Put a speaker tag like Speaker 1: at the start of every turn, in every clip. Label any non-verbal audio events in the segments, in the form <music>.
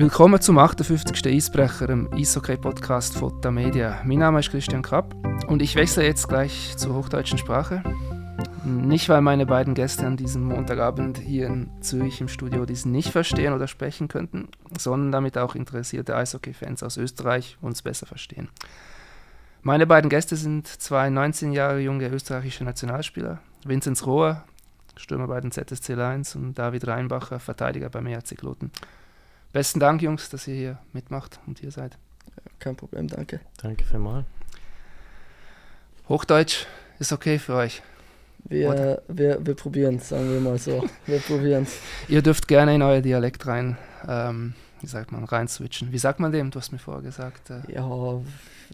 Speaker 1: Willkommen zum 58. Eisbrecher, im Eishockey-Podcast von der Media. Mein Name ist Christian Krapp und ich wechsle jetzt gleich zur hochdeutschen Sprache. Nicht, weil meine beiden Gäste an diesem Montagabend hier in Zürich im Studio dies nicht verstehen oder sprechen könnten, sondern damit auch interessierte Eishockey-Fans aus Österreich uns besser verstehen. Meine beiden Gäste sind zwei 19 Jahre junge österreichische Nationalspieler, Vinzenz Rohr, Stürmer bei den ZSC Lions und David Reinbacher, Verteidiger beim ERC Kloten. Besten Dank, Jungs, dass ihr hier mitmacht und hier seid.
Speaker 2: Kein Problem, danke.
Speaker 3: Danke vielmals.
Speaker 1: Hochdeutsch ist okay für euch.
Speaker 2: Wir, wir, wir probieren es, sagen wir mal so. Wir probieren es. <laughs>
Speaker 1: Ihr dürft gerne in euer Dialekt rein, ähm, wie sagt man, rein switchen. Wie sagt man dem? Du hast mir vorher gesagt. Äh,
Speaker 2: Ja,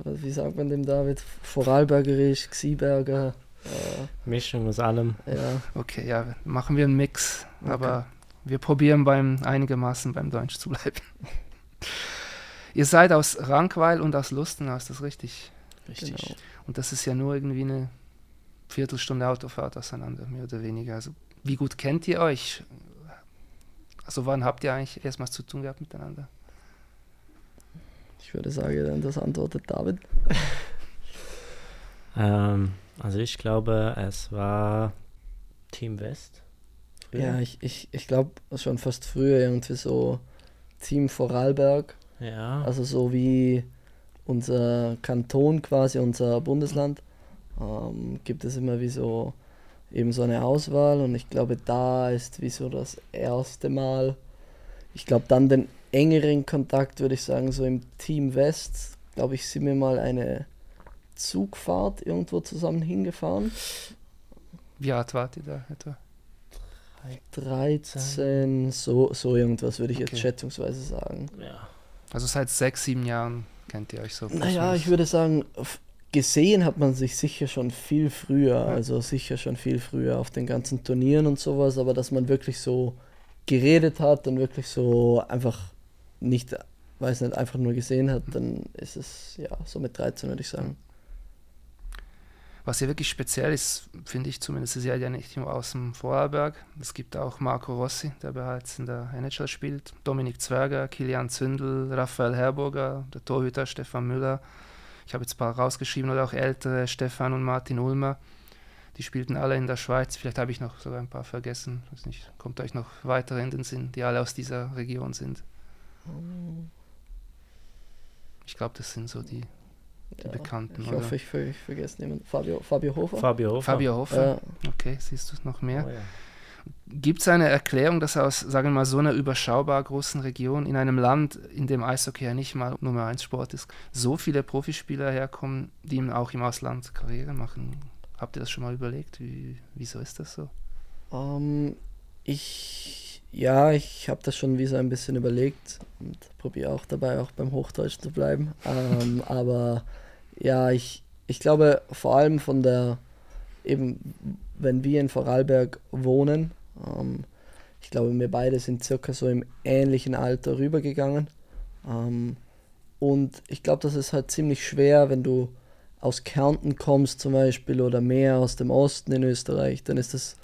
Speaker 2: wie sagt man dem David? Vorarlbergerisch, Xieberger. Äh,
Speaker 3: Mischung aus allem.
Speaker 2: ja,
Speaker 1: okay, ja, machen wir einen Mix,
Speaker 2: Okay.
Speaker 1: aber wir probieren beim einigermaßen beim Deutsch zu bleiben. ihr seid aus Rankweil und aus Lustenau, ist das richtig?
Speaker 3: Richtig.
Speaker 2: genau.
Speaker 1: Und das ist ja nur irgendwie eine Viertelstunde Autofahrt auseinander, mehr oder weniger. Also, wie gut kennt ihr euch? Also, wann habt ihr eigentlich erstmals zu tun gehabt miteinander?
Speaker 2: Ich würde sagen, dann das antwortet David. <laughs>
Speaker 3: Ähm, also ich glaube, es war Team West. Früher.
Speaker 2: Ja, ich, ich, ich glaube schon fast früher irgendwie so Team Vorarlberg.
Speaker 3: Ja.
Speaker 2: Also so wie unser Kanton quasi, unser Bundesland, ähm, gibt es immer wie so eben so eine Auswahl und ich glaube, da ist wie so das erste Mal, ich glaube dann den engeren Kontakt würde ich sagen, so im Team West, glaube ich, sind wir mal eine Zugfahrt irgendwo zusammen hingefahren.
Speaker 1: Wie alt wart ihr da etwa?
Speaker 2: 13, so, so irgendwas würde ich jetzt
Speaker 1: Okay.
Speaker 2: schätzungsweise sagen.
Speaker 3: ja.
Speaker 1: Also seit sechs, sieben Jahren kennt ihr euch so.
Speaker 2: Naja, ich würde sagen, gesehen hat man sich sicher schon viel früher,
Speaker 1: Ja.
Speaker 2: also sicher schon viel früher auf den ganzen Turnieren und sowas, aber dass man wirklich so geredet hat und wirklich so einfach nicht, weiß nicht, einfach nur gesehen hat, dann ist es ja so mit 13 würde ich sagen.
Speaker 1: Was hier wirklich speziell ist, finde ich zumindest, ist ja nicht nur aus dem Vorarlberg. Es gibt auch Marco Rossi, der bereits in der NHL spielt, Dominik Zwerger, Kilian Zündel, Raphael Herburger, der Torhüter Stefan Müller. Ich habe jetzt ein paar rausgeschrieben oder auch ältere Stefan und Martin Ulmer. Die spielten alle in der Schweiz. Vielleicht habe ich noch sogar ein paar vergessen. Weiß nicht, kommt euch noch weitere in den Sinn, die alle aus dieser Region sind. Ich glaube, das sind so die, die
Speaker 2: Ja,
Speaker 1: Bekannten.
Speaker 2: Ich
Speaker 1: oder?
Speaker 2: hoffe, ich, ich vergesse niemanden. Fabio, Fabio Hofer?
Speaker 3: Fabio Hofer.
Speaker 1: Fabio Hofer.
Speaker 2: Ja,
Speaker 1: Okay, siehst du noch mehr?
Speaker 3: Oh, ja.
Speaker 1: Gibt es eine Erklärung, dass aus, sagen wir mal, so einer überschaubar großen Region, in einem Land, in dem Eishockey ja nicht mal Nummer 1 Sport ist, so viele Profispieler herkommen, die auch im Ausland Karriere machen? Habt ihr das schon mal überlegt? Wie, wieso ist das so?
Speaker 2: Ähm, ich, ja, ich habe das schon wie so ein bisschen überlegt und probiere auch dabei auch beim Hochdeutsch zu bleiben. <laughs> Ähm, aber ja, ich, ich glaube vor allem von der, eben wenn wir in Vorarlberg wohnen, ähm, ich glaube wir beide sind circa so im ähnlichen Alter rübergegangen. Ähm, und ich glaube, das ist halt ziemlich schwer, wenn du aus Kärnten kommst zum Beispiel oder mehr aus dem Osten in Österreich, dann ist das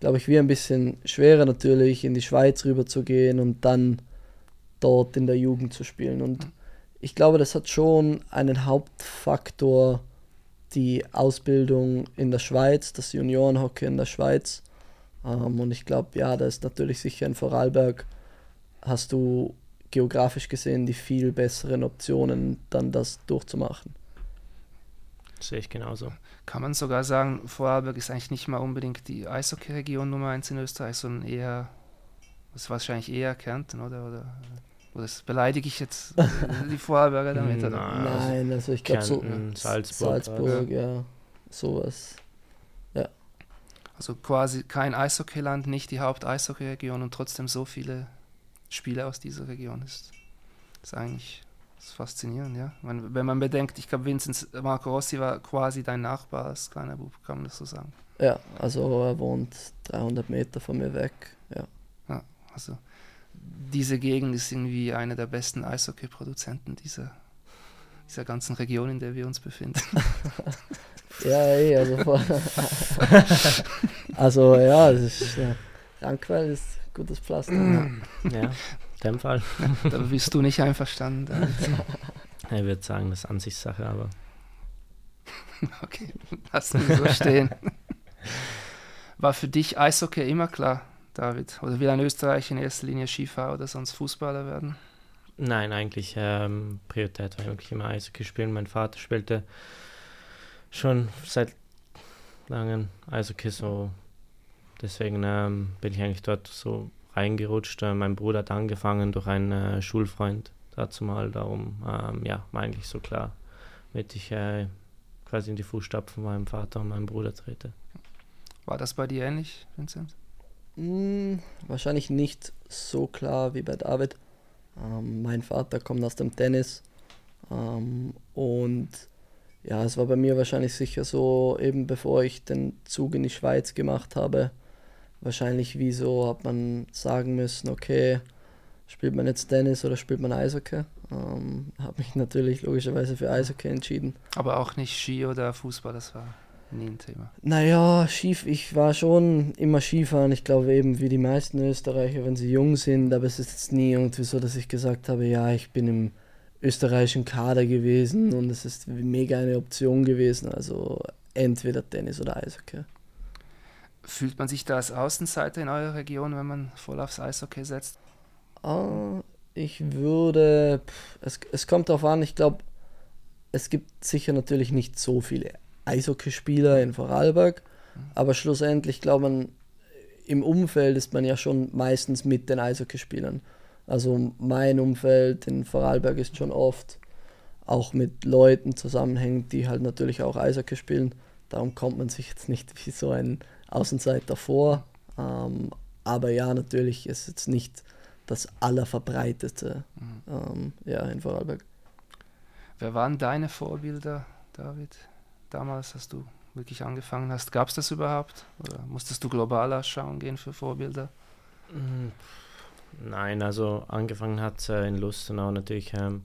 Speaker 2: glaube ich, wie ein bisschen schwerer natürlich, in die Schweiz rüber zu gehen und dann dort in der Jugend zu spielen. Und ich glaube, das hat schon einen Hauptfaktor, die Ausbildung in der Schweiz, das Juniorenhockey in der Schweiz. Ähm, und ich glaube, ja, da ist natürlich sicher in Vorarlberg, hast du geografisch gesehen die viel besseren Optionen, dann das durchzumachen.
Speaker 3: Sehe ich genauso.
Speaker 1: Kann man sogar sagen, Vorarlberg ist eigentlich nicht mal unbedingt die Eishockey-Region Nummer 1 in Österreich, sondern eher, das ist wahrscheinlich eher Kärnten, oder? Oder, oder das beleidige ich jetzt <laughs> die Vorarlberger damit? Oder?
Speaker 3: Nein. Also
Speaker 2: also ich glaube so
Speaker 3: Salzburg.
Speaker 2: Salzburg, ja, sowas.
Speaker 1: Also quasi kein Eishockeyland, nicht die Haupt-Eishockey-Region und trotzdem so viele Spieler aus dieser Region ist. ist eigentlich das ist faszinierend, ja. Man, wenn man bedenkt, ich glaube, Vinzenz Marco Rossi war quasi dein Nachbar als kleiner Bub, kann man das so sagen.
Speaker 2: Ja, also er wohnt 300 Meter von mir weg. Ja.
Speaker 1: Also diese Gegend ist irgendwie einer der besten Eishockey-Produzenten dieser, dieser ganzen Region, in der wir uns befinden. <laughs>
Speaker 2: Ja, eh, also, vor- <laughs> also ja, es ist, ja, Rankwell ist gutes Pflaster.
Speaker 3: ja, in dem Fall. <laughs>
Speaker 1: da bist du nicht einverstanden. <laughs>
Speaker 3: ich würde sagen, das ist Ansichtssache, aber. <laughs>
Speaker 1: okay, lassen wir so stehen. War für dich Eishockey immer klar, David? Oder will ein Österreich in erster Linie Skifahrer oder sonst Fußballer werden?
Speaker 3: Nein, eigentlich ähm, Priorität war wirklich immer Eishockey spielen. Mein Vater spielte schon seit langem Eishockey, so deswegen ähm, bin ich eigentlich dort so reingerutscht. Äh, mein Bruder hat angefangen durch einen äh, Schulfreund dazu mal, darum ähm, ja, war eigentlich so klar, damit ich äh, quasi in die Fußstapfen von meinem Vater und meinem Bruder trete.
Speaker 1: War das bei dir ähnlich, Vincent?
Speaker 2: Hm, wahrscheinlich nicht so klar wie bei David. Ähm, mein Vater kommt aus dem Tennis ähm, und ja, es war bei mir wahrscheinlich sicher so, eben bevor ich den Zug in die Schweiz gemacht habe, wahrscheinlich wie so hat man sagen müssen, okay, spielt man jetzt Tennis oder spielt man Eishockey? Ähm, habe mich natürlich logischerweise für Eishockey entschieden.
Speaker 1: Aber auch nicht Ski oder Fußball, das war nie ein Thema.
Speaker 2: Naja, Skif ich war schon immer Skifahren. Ich glaube eben wie die meisten Österreicher, wenn sie jung sind, aber es ist jetzt nie irgendwie so, dass ich gesagt habe, ja, ich bin im österreichischen Kader gewesen und es ist mega eine Option gewesen. Also entweder Tennis oder Eishockey.
Speaker 1: Fühlt man sich da als Außenseiter in eurer Region, wenn man voll aufs Eishockey setzt?
Speaker 2: Ah, ich würde, pff, es, es kommt darauf an, ich glaube, es gibt sicher natürlich nicht so viele Eishockeyspieler in Vorarlberg, mhm. aber schlussendlich glaube man, im Umfeld ist man ja schon meistens mit den Eishockeyspielern. Also mein Umfeld in Vorarlberg ist schon oft auch mit Leuten zusammenhängt, die halt natürlich auch Eishockey spielen. Darum kommt man sich jetzt nicht wie so ein Außenseiter vor. Ähm, aber ja, natürlich ist jetzt nicht das allerverbreitete mhm. ähm, ja, in Vorarlberg.
Speaker 1: Wer waren deine Vorbilder, David? Damals, als du wirklich angefangen hast, gab es das überhaupt? Oder musstest du global schauen gehen für Vorbilder?
Speaker 3: Mhm. Nein, also angefangen hat äh, in Lustenau natürlich, ähm,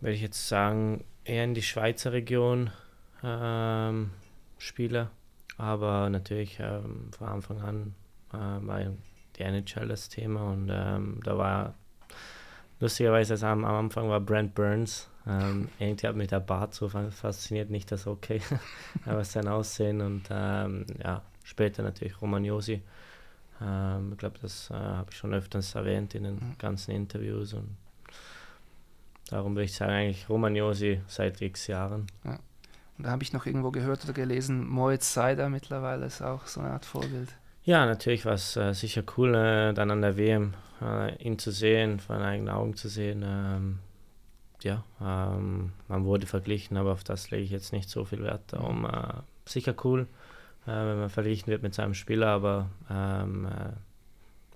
Speaker 3: würde ich jetzt sagen, eher in die Schweizer Region ähm, Spieler. Aber natürlich ähm, von Anfang an äh, war die NHL das Thema und ähm, da war lustigerweise also am, am, Anfang war Brent Burns. Ähm, <laughs> irgendwie hat mich der Bart so fasziniert, nicht das Okay, <laughs> aber sein Aussehen und ähm, ja, später natürlich Romagnosi. Ähm, ich glaube, das äh, habe ich schon öfters erwähnt in den mhm. ganzen Interviews und darum würde ich sagen, eigentlich Romagnosi seit x Jahren.
Speaker 1: Ja. Und da habe ich noch irgendwo gehört oder gelesen, Moritz Seider mittlerweile ist auch so eine Art Vorbild.
Speaker 3: Ja, natürlich war es äh, sicher cool, äh, dann an der WM äh, ihn zu sehen, vor eigenen Augen zu sehen. Ähm, ja, ähm, man wurde verglichen, aber auf das lege ich jetzt nicht so viel Wert. Darum äh, sicher cool äh, wenn man verglichen wird mit seinem Spieler, aber ähm,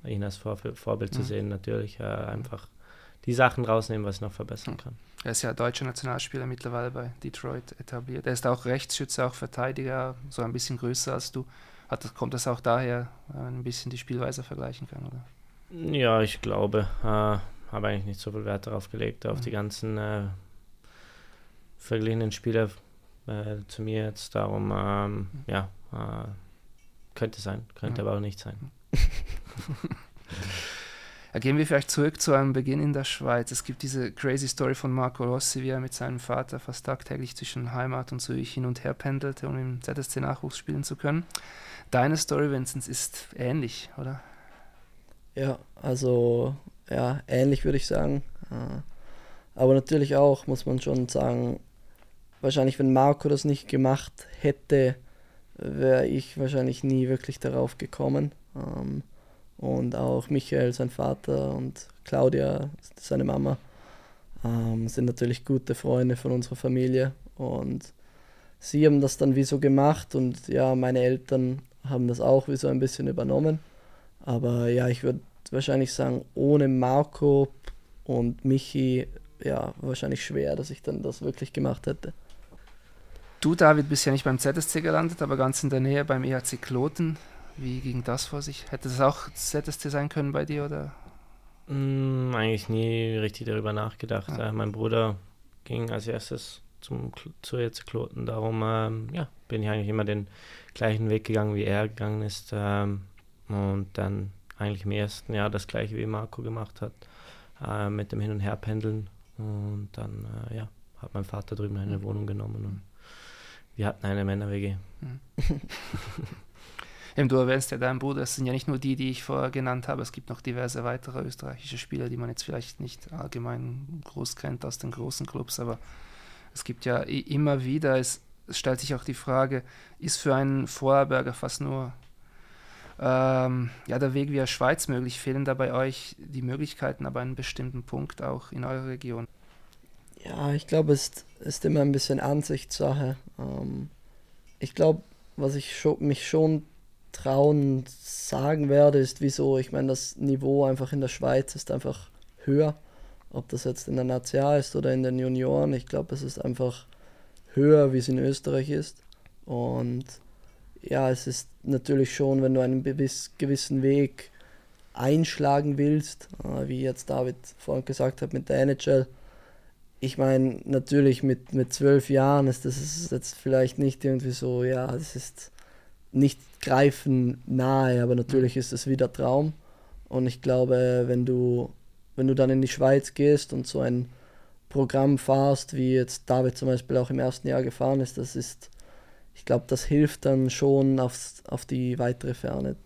Speaker 3: äh, ihn als Vor Vorbild mhm. zu sehen, natürlich einfach die Sachen rausnehmen, was ich noch verbessern kann.
Speaker 1: Er ist ja deutscher Nationalspieler mittlerweile bei Detroit etabliert. Er ist auch Rechtsschütze, auch Verteidiger, so ein bisschen größer als du. Hat, kommt das auch daher, wenn man ein bisschen die Spielweise vergleichen kann, oder?
Speaker 3: Ja, ich glaube. Äh, habe eigentlich nicht so viel Wert darauf gelegt, auf mhm. die ganzen äh, verglichenen Spieler äh, zu mir jetzt. Darum, ähm, mhm. ja, äh, könnte sein, könnte ja. aber auch nicht sein. <laughs> <laughs>
Speaker 1: Ja, gehen wir vielleicht zurück zu einem Beginn in der Schweiz. Es gibt diese crazy Story von Marco Rossi, wie er mit seinem Vater fast tagtäglich zwischen Heimat und Zürich hin und her pendelte, um im ZSC-Nachwuchs spielen zu können. Deine Story, Vincent, ist ähnlich, oder?
Speaker 2: Ja, also ja, ähnlich würde ich sagen. Äh, aber natürlich auch, muss man schon sagen, wahrscheinlich, wenn Marco das nicht gemacht hätte, wäre ich wahrscheinlich nie wirklich darauf gekommen. Ähm, und auch Michael, sein Vater und Claudia, seine Mama, ähm, sind natürlich gute Freunde von unserer Familie. Und sie haben das dann wie so gemacht und ja, meine Eltern haben das auch wie so ein bisschen übernommen. Aber ja, ich würde wahrscheinlich sagen, ohne Marco und Michi, ja, wahrscheinlich schwer, dass ich dann das wirklich gemacht hätte.
Speaker 1: Du, David, bist ja nicht beim ZSC gelandet, aber ganz in der Nähe beim EHC Kloten. Wie ging das vor sich? Hätte das auch ZSC sein können bei dir oder?
Speaker 3: Mm, eigentlich nie richtig darüber nachgedacht. Ja. Äh, mein Bruder ging als erstes zum, zu EHC Kloten. Darum ähm, ja, bin ich eigentlich immer den gleichen Weg gegangen, wie er gegangen ist. Ähm, und dann eigentlich im ersten Jahr das gleiche wie Marco gemacht hat, äh, mit dem Hin- und Herpendeln. Und dann äh, ja, hat mein Vater drüben eine Wohnung genommen und wir hatten eine Männer-WG. <laughs>
Speaker 1: Eben, du erwähnst ja deinen Bruder, es sind ja nicht nur die, die ich vorher genannt habe, es gibt noch diverse weitere österreichische Spieler, die man jetzt vielleicht nicht allgemein groß kennt aus den großen Clubs, aber es gibt ja immer wieder, es, es stellt sich auch die Frage, ist für einen Vorarlberger fast nur ähm, ja, der Weg via Schweiz möglich? Fehlen da bei euch die Möglichkeiten, aber einen bestimmten Punkt auch in eurer Region?
Speaker 2: Ja, ich glaube, es ist, ist immer ein bisschen Ansichtssache. Ähm, ich glaube, was ich schon, mich schon trauen sagen werde, ist wieso, ich meine, das Niveau einfach in der Schweiz ist einfach höher. Ob das jetzt in der National ist oder in den Junioren, ich glaube, es ist einfach höher, wie es in Österreich ist. Und ja, es ist natürlich schon, wenn du einen gewissen Weg einschlagen willst, äh, wie jetzt David vorhin gesagt hat mit der NHL. Ich meine, natürlich mit, mit zwölf Jahren ist das jetzt vielleicht nicht irgendwie so, ja, das ist nicht greifen nahe, aber natürlich ist es wieder Traum. Und ich glaube, wenn du, wenn du dann in die Schweiz gehst und so ein Programm fahrst, wie jetzt David zum Beispiel auch im ersten Jahr gefahren ist, das ist, ich glaube, das hilft dann schon aufs, auf die weitere Ferne.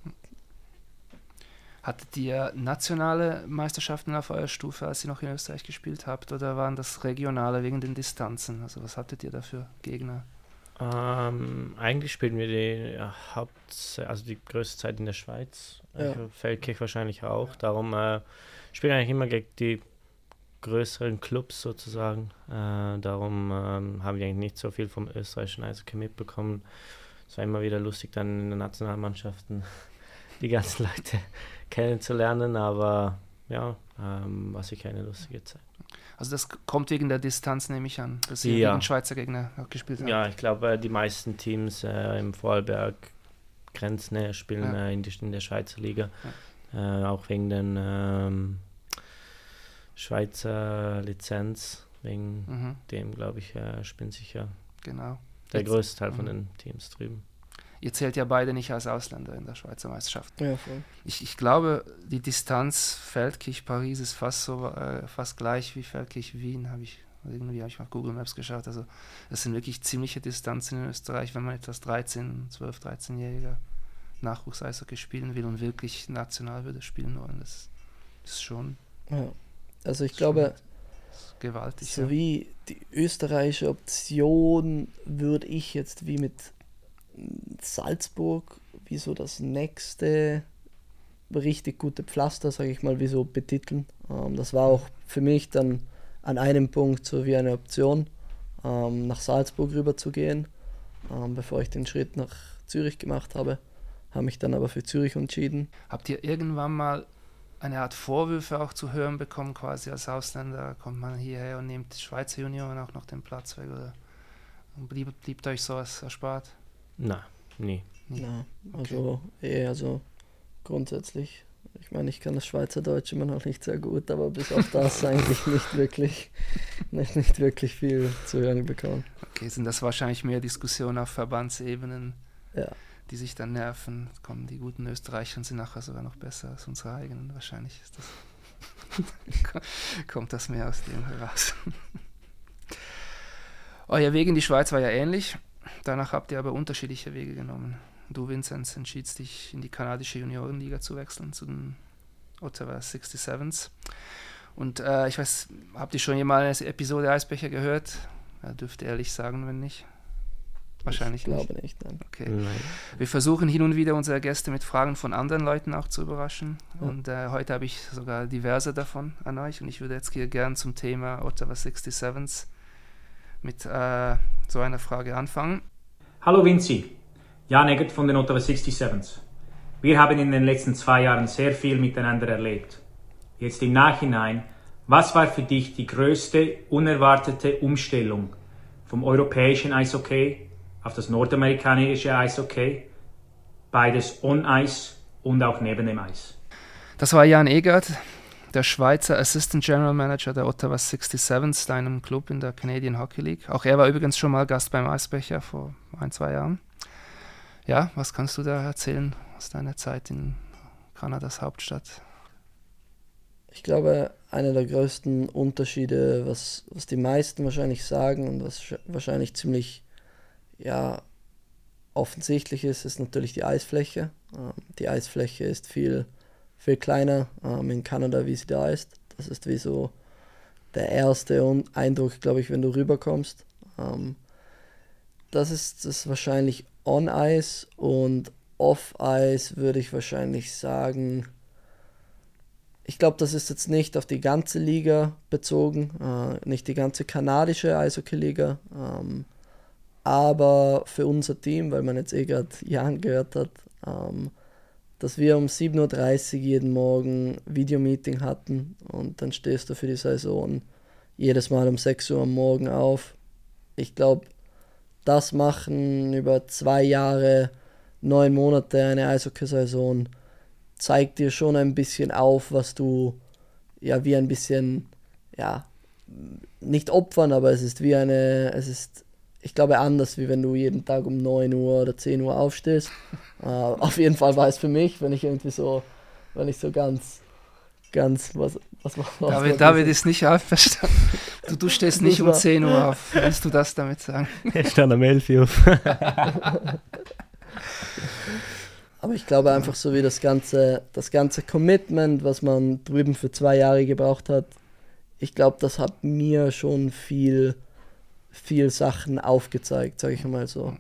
Speaker 1: Hattet ihr nationale Meisterschaften auf eurer Stufe, als ihr noch in Österreich gespielt habt, oder waren das regionale wegen den Distanzen? Also was hattet ihr da für Gegner?
Speaker 3: Ähm, eigentlich spielen wir die ja, Haupt, also die größte Zeit in der Schweiz. Ja. Also Feldkirch wahrscheinlich auch. Darum äh, spielen wir eigentlich immer gegen die größeren Clubs sozusagen. Äh, darum ähm, haben wir eigentlich nicht so viel vom österreichischen Eishockey mitbekommen. Es war immer wieder lustig, dann in den Nationalmannschaften <laughs> die ganzen Leute <laughs> kennenzulernen, aber ja, ähm, war sicher eine lustige Zeit.
Speaker 1: Also das kommt wegen der Distanz, nehme ich an, dass sie ja. gegen Schweizer Gegner gespielt haben.
Speaker 3: Ja, ich glaube, äh, die meisten Teams äh, im Vorarlberg Grenznähe spielen ja. äh, in, die, in, der Schweizer Liga. Ja. Äh, auch wegen den ähm, Schweizer Lizenz, wegen mhm. dem, glaube ich, äh, spielen sicher
Speaker 1: genau.
Speaker 3: der Jetzt, größte Teil von mhm. den Teams drüben.
Speaker 1: Ihr zählt ja beide nicht als Ausländer in der Schweizer Meisterschaft.
Speaker 2: Ja.
Speaker 1: Ich, ich glaube, die Distanz Feldkirch-Paris ist fast so äh, fast gleich wie Feldkirch-Wien, habe ich irgendwie habe ich auf Google Maps geschaut. Also das sind wirklich ziemliche Distanzen in Österreich, wenn man etwas 13, 12, 13-jähriger Nachwuchs-Eishockey spielen will und wirklich national würde spielen wollen. Das, das ist schon.
Speaker 2: Ja. Also ich glaube,
Speaker 1: gewaltig.
Speaker 2: So ja. wie die österreichische Option würde ich jetzt wie mit Salzburg wie so das nächste richtig gute Pflaster, sage ich mal, wie so betiteln. Ähm, das war auch für mich dann an einem Punkt so wie eine Option, ähm, nach Salzburg rüber zu gehen, ähm, bevor ich den Schritt nach Zürich gemacht habe. Habe mich dann aber für Zürich entschieden.
Speaker 1: Habt ihr irgendwann mal eine Art Vorwürfe auch zu hören bekommen, quasi als Ausländer? Kommt man hierher und nimmt die Schweizer Junioren auch noch den Platz weg? Oder blieb, blieb euch sowas erspart?
Speaker 3: Nein, nie.
Speaker 2: Na, also okay. eh, also grundsätzlich. Ich meine, ich kann das Schweizerdeutsch immer noch nicht sehr gut, aber bis auf das <laughs> eigentlich nicht wirklich, nicht, nicht wirklich viel zu hören bekommen.
Speaker 1: Okay, sind das wahrscheinlich mehr Diskussionen auf Verbandsebenen,
Speaker 2: ja.
Speaker 1: die sich dann nerven. Kommen die guten Österreicher und sind nachher sogar noch besser als unsere eigenen. Wahrscheinlich ist das <laughs> kommt das mehr aus dem heraus. <laughs> Euer Weg in die Schweiz war ja ähnlich. Danach habt ihr aber unterschiedliche Wege genommen. Du, Vinzenz, entschiedst dich in die kanadische Juniorenliga zu wechseln, zu den Ottawa 67s. Und äh, ich weiß, habt ihr schon jemals eine Episode Eisbecher gehört? Ja, dürft ihr ehrlich sagen, wenn nicht. Wahrscheinlich
Speaker 2: ich glaube nicht. nicht nein.
Speaker 1: Okay. Nein. Wir versuchen hin und wieder unsere Gäste mit Fragen von anderen Leuten auch zu überraschen. Ja. Und äh, heute habe ich sogar diverse davon an euch. Und ich würde jetzt hier gern zum Thema Ottawa 67s mit äh, so einer Frage anfangen.
Speaker 4: Hallo Vinci, Jan Eggert von den Ottawa 67s. Wir haben in den letzten zwei Jahren sehr viel miteinander erlebt. Jetzt im Nachhinein, was war für dich die größte unerwartete Umstellung vom europäischen Eishockey auf das nordamerikanische Eishockey? Beides on-Eis und auch neben dem Eis.
Speaker 1: Das war Jan Egert, der Schweizer Assistant General Manager der Ottawa 67s, deinem Club in der Canadian Hockey League. Auch er war übrigens schon mal Gast beim Eisbecher vor ein, zwei Jahren. Ja, was kannst du da erzählen aus deiner Zeit in Kanadas Hauptstadt?
Speaker 2: Ich glaube, einer der größten Unterschiede, was, was die meisten wahrscheinlich sagen und was wahrscheinlich ziemlich ja, offensichtlich ist, ist natürlich die Eisfläche. Ähm, die Eisfläche ist viel, viel kleiner ähm, in Kanada, wie sie da ist. Das ist wie so der erste Eindruck, glaube ich, wenn du rüberkommst. Ähm, das ist das wahrscheinlich on-Ice und off-Ice würde ich wahrscheinlich sagen, ich glaube, das ist jetzt nicht auf die ganze Liga bezogen, äh, nicht die ganze kanadische Eishockey-Liga, ähm, aber für unser Team, weil man jetzt eh gerade Jan gehört hat, ähm, dass wir um 7.30 Uhr jeden Morgen Videomeeting hatten und dann stehst du für die Saison jedes Mal um 6 Uhr am Morgen auf. Ich glaube, das machen über zwei Jahre, neun Monate eine Eishockey-Saison zeigt dir schon ein bisschen auf, was du ja wie ein bisschen, ja, nicht opfern, aber es ist wie eine, es ist, ich glaube, anders, wie wenn du jeden Tag um 9 Uhr oder 10 Uhr aufstehst. uh, <laughs> auf jeden Fall war es für mich, wenn ich irgendwie so, wenn ich so ganz, ganz, was, was,
Speaker 1: was David, David ist nicht aufverstanden. Du, du stehst nicht um 10 Uhr auf. Willst du das damit sagen?
Speaker 3: Ich <laughs> stand am 11 Uhr auf. <laughs>
Speaker 2: Aber ich glaube einfach so wie das ganze, das ganze Commitment, was man drüben für zwei Jahre gebraucht hat, ich glaube, das hat mir schon viel, viel Sachen aufgezeigt, sage ich mal so.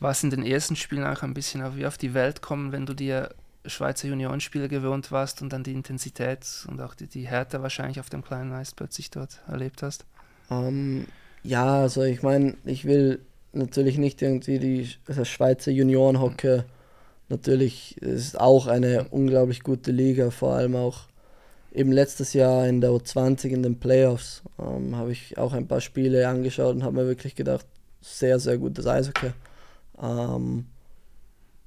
Speaker 1: War es in den ersten Spielen auch ein bisschen auf, wie auf die Welt kommen, wenn du dir Schweizer Juniorenspiele gewohnt warst und dann die Intensität und auch die, die Härte wahrscheinlich auf dem kleinen Eis plötzlich dort erlebt hast?
Speaker 2: Um, ähm, ja, also ich meine, ich will natürlich nicht irgendwie die also Schweizer Juniorenhockey natürlich ist auch eine unglaublich gute Liga, vor allem auch eben letztes Jahr in der U20 in den Playoffs ähm, habe ich auch ein paar Spiele angeschaut und habe mir wirklich gedacht, sehr, sehr gutes Eishockey. Ähm,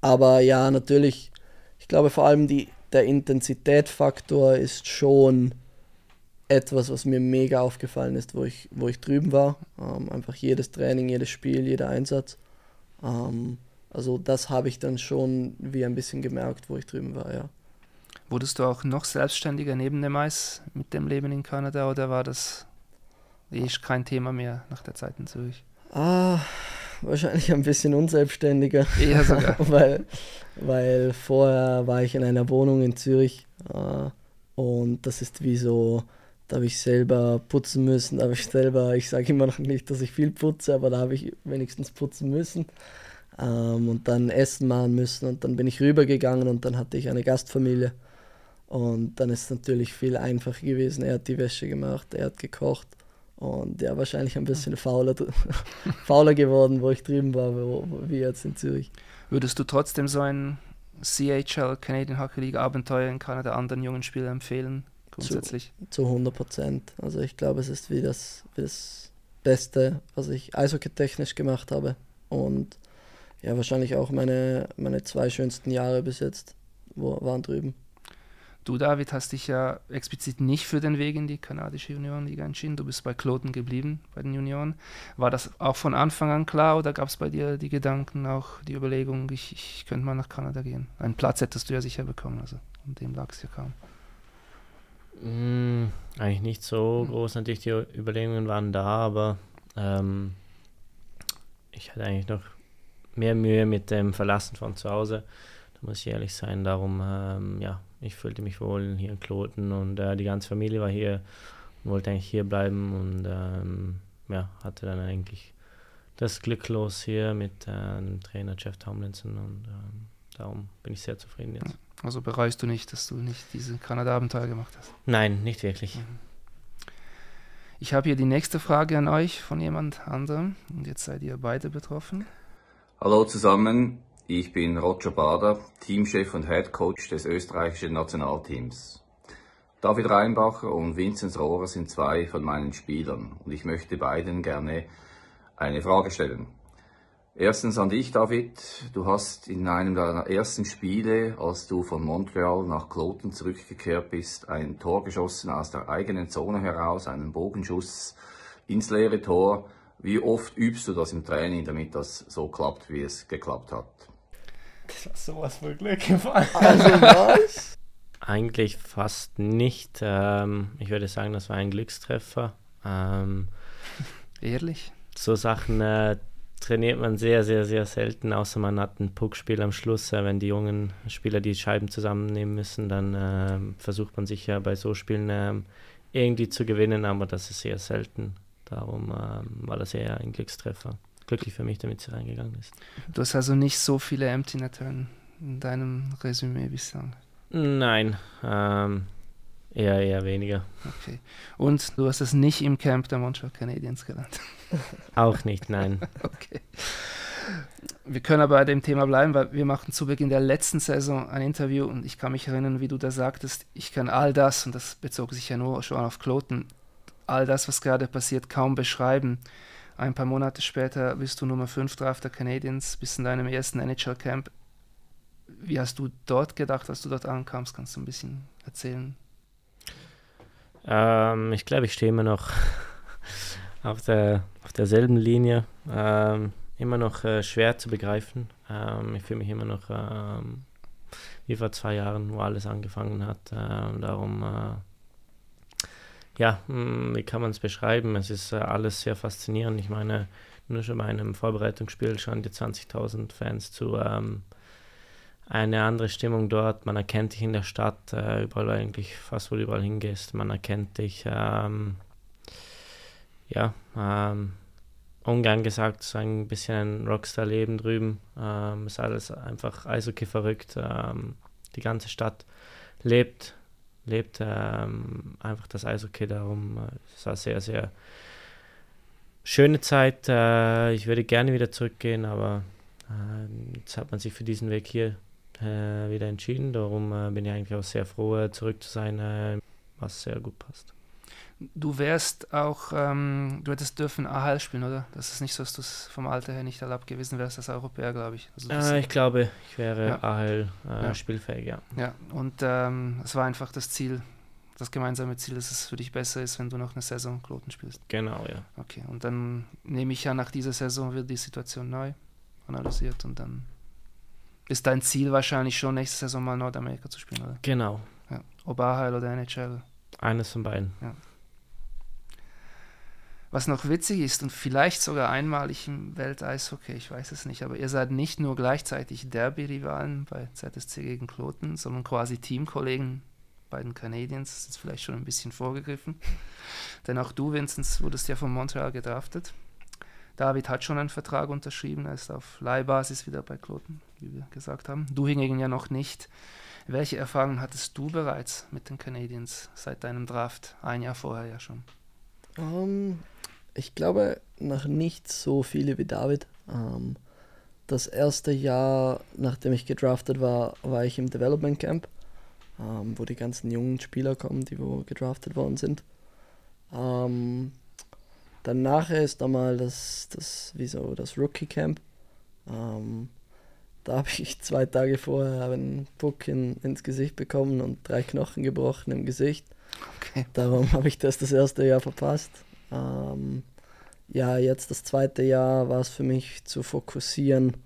Speaker 2: aber ja, natürlich, ich glaube vor allem die, der Intensitätfaktor ist schon etwas, was mir mega aufgefallen ist, wo ich, wo ich drüben war. Ähm, einfach jedes Training, jedes Spiel, jeder Einsatz. Ähm, also das habe ich dann schon wie ein bisschen gemerkt, wo ich drüben war, ja.
Speaker 1: Wurdest du auch noch selbstständiger neben dem Eis mit dem Leben in Kanada oder war das eh kein Thema mehr nach der Zeit in Zürich?
Speaker 2: Ah, wahrscheinlich ein bisschen unselbstständiger.
Speaker 1: Eher sogar. <laughs>
Speaker 2: weil, weil vorher war ich in einer Wohnung in Zürich äh, und das ist wie so, da habe ich selber putzen müssen, da habe ich selber, ich sage immer noch nicht, dass ich viel putze, aber da habe ich wenigstens putzen müssen ähm, und dann Essen machen müssen. Und dann bin ich rübergegangen und dann hatte ich eine Gastfamilie. Und dann ist es natürlich viel einfacher gewesen. Er hat die Wäsche gemacht, er hat gekocht. Und ja, wahrscheinlich ein bisschen fauler, <laughs> fauler geworden, wo ich drüben war, wo, wie jetzt in Zürich.
Speaker 1: Würdest du trotzdem so ein CHL, Canadian Hockey League Abenteuer in Kanada anderen jungen Spielern empfehlen, grundsätzlich?
Speaker 2: Zu, zu 100 Prozent. Also ich glaube, es ist wie das, wie das Beste, was ich eishockey-technisch gemacht habe. Und ja, wahrscheinlich auch meine, meine zwei schönsten Jahre bis jetzt wo, waren drüben.
Speaker 1: Du, David, hast dich ja explizit nicht für den Weg in die kanadische Juniorenliga entschieden. Du bist bei Kloten geblieben, bei den Junioren. War das auch von Anfang an klar oder gab es bei dir die Gedanken, auch die Überlegung, ich, ich könnte mal nach Kanada gehen? Einen Platz hättest du ja sicher bekommen, also an dem lag es ja kaum.
Speaker 3: Mm, eigentlich nicht so groß, natürlich die Überlegungen waren da, aber ähm, ich hatte eigentlich noch mehr Mühe mit dem Verlassen von zu Hause. Da muss ich ehrlich sein. Darum, ähm, ja, ich fühlte mich wohl hier in Kloten und äh, die ganze Familie war hier und wollte eigentlich hier bleiben und ähm, ja, hatte dann eigentlich das Glück los hier mit äh, dem Trainer Jeff Tomlinson und ähm, darum bin ich sehr zufrieden jetzt.
Speaker 1: Also bereust du nicht, dass du nicht diese Kanada-Abenteuer gemacht hast?
Speaker 3: Nein, nicht wirklich. Mhm.
Speaker 1: Ich habe hier die nächste Frage an euch von jemand anderem und jetzt seid ihr beide betroffen.
Speaker 5: Hallo zusammen, ich bin Roger Bader, Teamchef und Head Coach des österreichischen Nationalteams. David Reinbacher und Vinzenz Rohrer sind zwei von meinen Spielern und ich möchte beiden gerne eine Frage stellen. Erstens an dich, David. Du hast in einem deiner ersten Spiele, als du von Montreal nach Kloten zurückgekehrt bist, ein Tor geschossen aus der eigenen Zone heraus, einen Bogenschuss ins leere Tor. Wie oft übst du das im Training, damit das so klappt, wie es geklappt hat?
Speaker 1: Das war sowas Glück gefallen.
Speaker 2: Also was?
Speaker 3: Eigentlich fast nicht. Ähm, ich würde sagen, das war ein Glückstreffer. Ähm,
Speaker 1: Ehrlich?
Speaker 3: so Sachen äh, trainiert man sehr, sehr, sehr selten, außer man hat ein Puckspiel am Schluss. Äh, wenn die jungen Spieler die Scheiben zusammennehmen müssen, dann äh, versucht man sich ja bei so Spielen ähm, irgendwie zu gewinnen, aber das ist sehr selten. Darum ähm, war das eher ein Glückstreffer. Glücklich für mich, damit sie reingegangen ist.
Speaker 1: Du hast also nicht so viele Empty Net Turn in deinem Resümee bislang.
Speaker 3: Nein, ähm, eher, eher weniger.
Speaker 1: Okay. Und du hast es nicht im Camp der Montreal Canadiens gelernt. <laughs> <laughs>
Speaker 3: Auch nicht, nein.
Speaker 1: Okay. Wir können aber bei dem Thema bleiben, weil wir machten zu Beginn der letzten Saison ein Interview und ich kann mich erinnern, wie du da sagtest, ich kann all das, und das bezog sich ja nur schon auf Kloten, all das, was gerade passiert, kaum beschreiben. Ein paar Monate später bist du Nummer 5 Draft der Canadiens, bist in deinem ersten NHL-Camp. Wie hast du dort gedacht, als du dort ankamst? Kannst du ein bisschen erzählen?
Speaker 3: Ähm, ich glaube, ich stehe immer noch <laughs> auf, der, auf derselben Linie. Ähm, immer noch äh, schwer zu begreifen. Ähm, ich fühle mich immer noch ähm, wie vor zwei Jahren, wo alles angefangen hat. Ähm, darum, äh, ja, mh, wie kann man es beschreiben? Es ist äh, alles sehr faszinierend. Ich meine, nur schon bei einem Vorbereitungsspiel schauen die 20.000 Fans zu. Ähm, eine andere Stimmung dort. Man erkennt dich in der Stadt, äh, überall eigentlich, fast wo du überall hingehst. Man erkennt dich. Ähm, ja, ähm, ungern gesagt, so ein bisschen ein Rockstar-Leben drüben. Ähm, ist alles einfach Eishockey verrückt. Ähm, die ganze Stadt lebt, lebt ähm, einfach das Eishockey darum. Äh, es war sehr, sehr schöne Zeit. Äh, ich würde gerne wieder zurückgehen, aber äh, jetzt hat man sich für diesen Weg hier äh, wieder entschieden. Darum äh, bin ich eigentlich auch sehr froh, äh, zurück zu sein, äh, was sehr gut passt.
Speaker 1: Du wärst auch, ähm, du hättest dürfen AHL spielen, oder? Das ist nicht so, dass du vom Alter her nicht erlaubt gewesen wärst als Europäer, glaube ich. Also
Speaker 3: Äh, ich glaube, ich wäre
Speaker 1: Ja.
Speaker 3: AHL äh,
Speaker 1: Ja.
Speaker 3: spielfähig, ja.
Speaker 1: Ja, und ähm, es war einfach das Ziel, das gemeinsame Ziel, dass es für dich besser ist, wenn du noch eine Saison Kloten spielst.
Speaker 3: Genau, ja.
Speaker 1: Okay, und dann nehme ich ja nach dieser Saison wird die Situation neu analysiert und dann ist dein Ziel wahrscheinlich schon nächste Saison mal Nordamerika zu spielen, oder?
Speaker 3: Genau.
Speaker 1: Ja. Ob AHL oder NHL.
Speaker 3: Eines von beiden.
Speaker 1: Was noch witzig ist und vielleicht sogar einmalig im Welteishockey, ich weiß es nicht, aber ihr seid nicht nur gleichzeitig Derby-Rivalen bei ZSC gegen Kloten, sondern quasi Teamkollegen bei den Canadiens. Das ist vielleicht schon ein bisschen vorgegriffen. <laughs> Denn auch du, Vinzenz, wurdest ja von Montreal gedraftet. David hat schon einen Vertrag unterschrieben, er ist auf Leihbasis wieder bei Kloten, wie wir gesagt haben. Du hingegen ja noch nicht. Welche Erfahrungen hattest du bereits mit den Canadiens seit deinem Draft? Ein Jahr vorher ja schon.
Speaker 2: Ähm, ich glaube, noch nicht so viele wie David. Ähm, das erste Jahr, nachdem ich gedraftet war, war ich im Development Camp, ähm, wo die ganzen jungen Spieler kommen, die wo gedraftet worden sind. Ähm, danach ist einmal das, das, wie so, das Rookie Camp. Ähm, da habe ich <laughs> zwei Tage vorher einen Puck in, ins Gesicht bekommen und drei Knochen gebrochen im Gesicht.
Speaker 1: Okay.
Speaker 2: Darum habe ich das das erste Jahr verpasst. Ähm, ja, jetzt das zweite Jahr war es für mich zu fokussieren,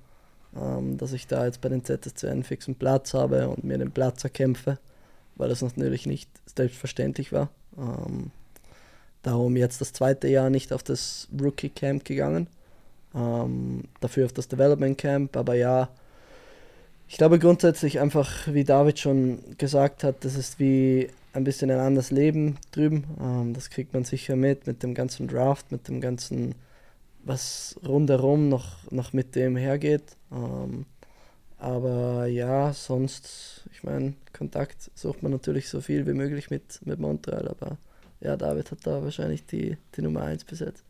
Speaker 2: ähm, dass ich da jetzt bei den ZSC einen fixen Platz habe und mir den Platz erkämpfe, weil das natürlich nicht selbstverständlich war. Ähm, darum jetzt das zweite Jahr nicht auf das Rookie Camp gegangen, ähm, dafür auf das Development Camp, aber ja, ich glaube grundsätzlich einfach, wie David schon gesagt hat, das ist wie ein bisschen ein anderes Leben drüben. Ähm, das kriegt man sicher mit, mit dem ganzen Draft, mit dem ganzen, was rundherum noch, noch mit dem hergeht. Ähm, aber ja, sonst, ich meine, Kontakt sucht man natürlich so viel wie möglich mit, mit Montreal, aber ja, David hat da wahrscheinlich die, die Nummer 1 besetzt.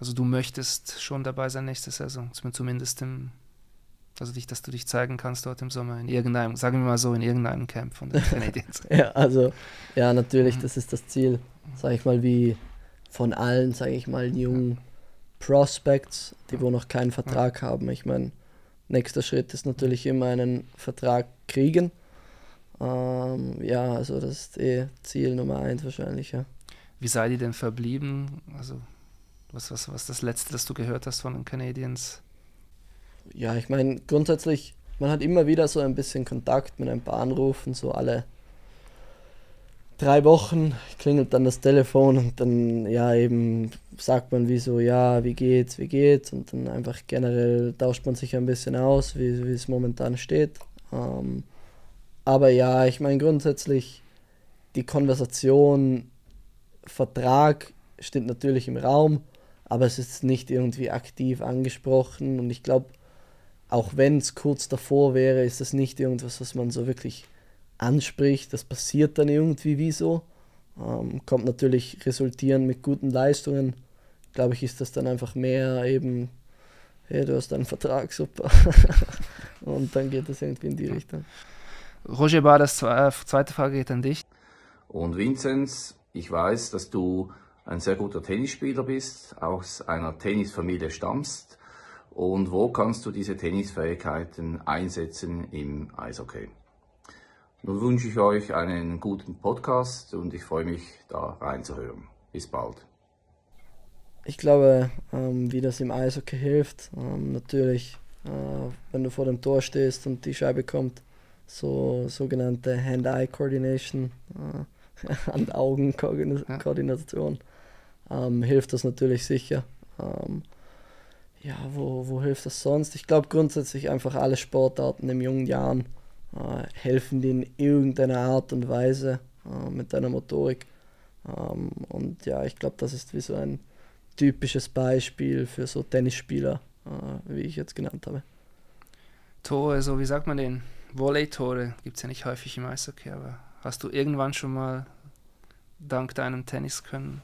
Speaker 1: Also du möchtest schon dabei sein nächste Saison, zumindest im, also dich, dass du dich zeigen kannst dort im Sommer in irgendeinem, sagen wir mal so, in irgendeinem Camp von den <laughs> Canadiens.
Speaker 2: Ja, also, ja, natürlich,
Speaker 1: Mhm.
Speaker 2: das ist das Ziel, sage ich mal, wie von allen, sage ich mal, jungen Prospects, die wo noch keinen Vertrag haben. Ich meine, nächster Schritt ist natürlich immer einen Vertrag kriegen. Ähm, ja, also das ist eh Ziel Nummer eins wahrscheinlich, ja.
Speaker 1: Wie seid ihr denn verblieben? Also was, was, was das letzte, das du gehört hast von den Canadiens?
Speaker 2: Ja, ich meine, grundsätzlich man hat immer wieder so ein bisschen Kontakt mit ein paar Anrufen, so alle drei Wochen klingelt dann das Telefon und dann ja eben sagt man wie so, ja, wie geht's, wie geht's und dann einfach generell tauscht man sich ein bisschen aus, wie, es momentan steht. Ähm, aber ja, ich meine grundsätzlich die Konversation, Vertrag steht natürlich im Raum, aber es ist nicht irgendwie aktiv angesprochen und ich glaube, auch wenn es kurz davor wäre, ist das nicht irgendwas, was man so wirklich anspricht. Das passiert dann irgendwie wie so. Ähm, kommt natürlich resultieren mit guten Leistungen. Glaube ich, ist das dann einfach mehr eben, hey, du hast einen Vertrag, super. <laughs> und dann geht das irgendwie in die Richtung.
Speaker 1: Roger Bar, das äh, zweite Frage geht an dich.
Speaker 5: Und Vinzenz, ich weiß, dass du ein sehr guter Tennisspieler bist, aus einer Tennisfamilie stammst. Und wo kannst du diese Tennisfähigkeiten einsetzen im Eishockey? Nun wünsche ich euch einen guten Podcast und ich freue mich, da reinzuhören. Bis bald.
Speaker 2: Ich glaube, ähm, wie das im Eishockey hilft, ähm, natürlich, äh, wenn du vor dem Tor stehst und die Scheibe kommt, so sogenannte Hand-Eye-Coordination, äh, <laughs> Hand-Augen-Koordination, ähm, hilft das natürlich sicher. Ja, wo, wo hilft das sonst? Ich glaube grundsätzlich einfach alle Sportarten in jungen Jahren äh, helfen dir in irgendeiner Art und Weise äh, mit deiner Motorik. Ähm, und ja, ich glaube, das ist wie so ein typisches Beispiel für so Tennisspieler, äh, wie ich jetzt genannt habe.
Speaker 1: Tore, so wie sagt man den? Volley-Tore gibt es ja nicht häufig im Eishockey, aber hast du irgendwann schon mal dank deinem Tennis können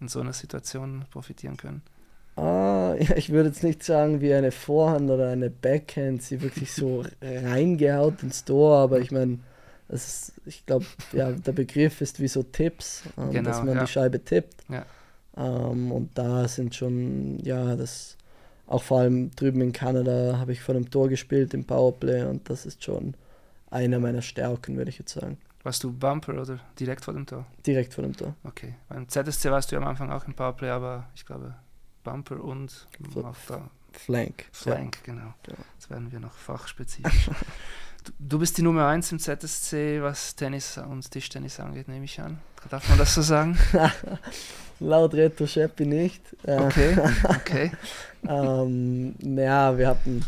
Speaker 1: in so einer Situation profitieren können?
Speaker 2: Ah, <laughs> ja, ich würde jetzt nicht sagen wie eine Vorhand oder eine Backhand, sie wirklich so <laughs> reingehaut ins Tor, aber ich meine, ich glaube, ja, <laughs> der Begriff ist wie so Tipps, ähm, genau, dass man ja. die Scheibe tippt. Ja. Ähm, und da sind schon, ja, das auch vor allem drüben in Kanada habe ich vor dem Tor gespielt im Powerplay und das ist schon eine meiner Stärken, würde ich jetzt sagen.
Speaker 1: Warst du Bumper oder direkt vor dem Tor?
Speaker 2: Direkt vor dem Tor.
Speaker 1: Okay. Beim ZSC warst du ja am Anfang auch im Powerplay, aber ich glaube Bumper und
Speaker 2: der Flank.
Speaker 1: Flank, ja. genau. Ja. Jetzt werden wir noch fachspezifisch. <laughs> du, du, bist die Nummer 1 im ZSC, was Tennis und Tischtennis angeht, nehme ich an. Darf man das so sagen? <laughs>
Speaker 2: Laut Reto Scheppi nicht.
Speaker 1: Okay, <laughs> okay.
Speaker 2: ähm, ja, wir hatten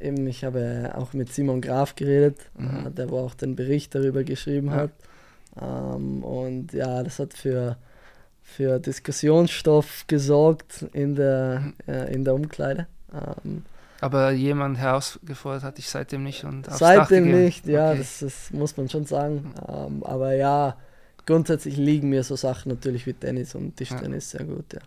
Speaker 2: eben, ich habe auch mit Simon Graf geredet, mhm. Äh, der wo auch den Bericht darüber geschrieben ja. hat. Ähm, und ja, das hat für für Diskussionsstoff gesorgt in der, äh, in der Umkleide. Ähm,
Speaker 1: aber jemand herausgefordert hat dich seitdem nicht und
Speaker 2: Seitdem nicht, ja, okay. das, das, muss man schon sagen. Ähm, aber ja, grundsätzlich liegen mir so Sachen natürlich wie Tennis und Tischtennis ja. sehr gut, ja.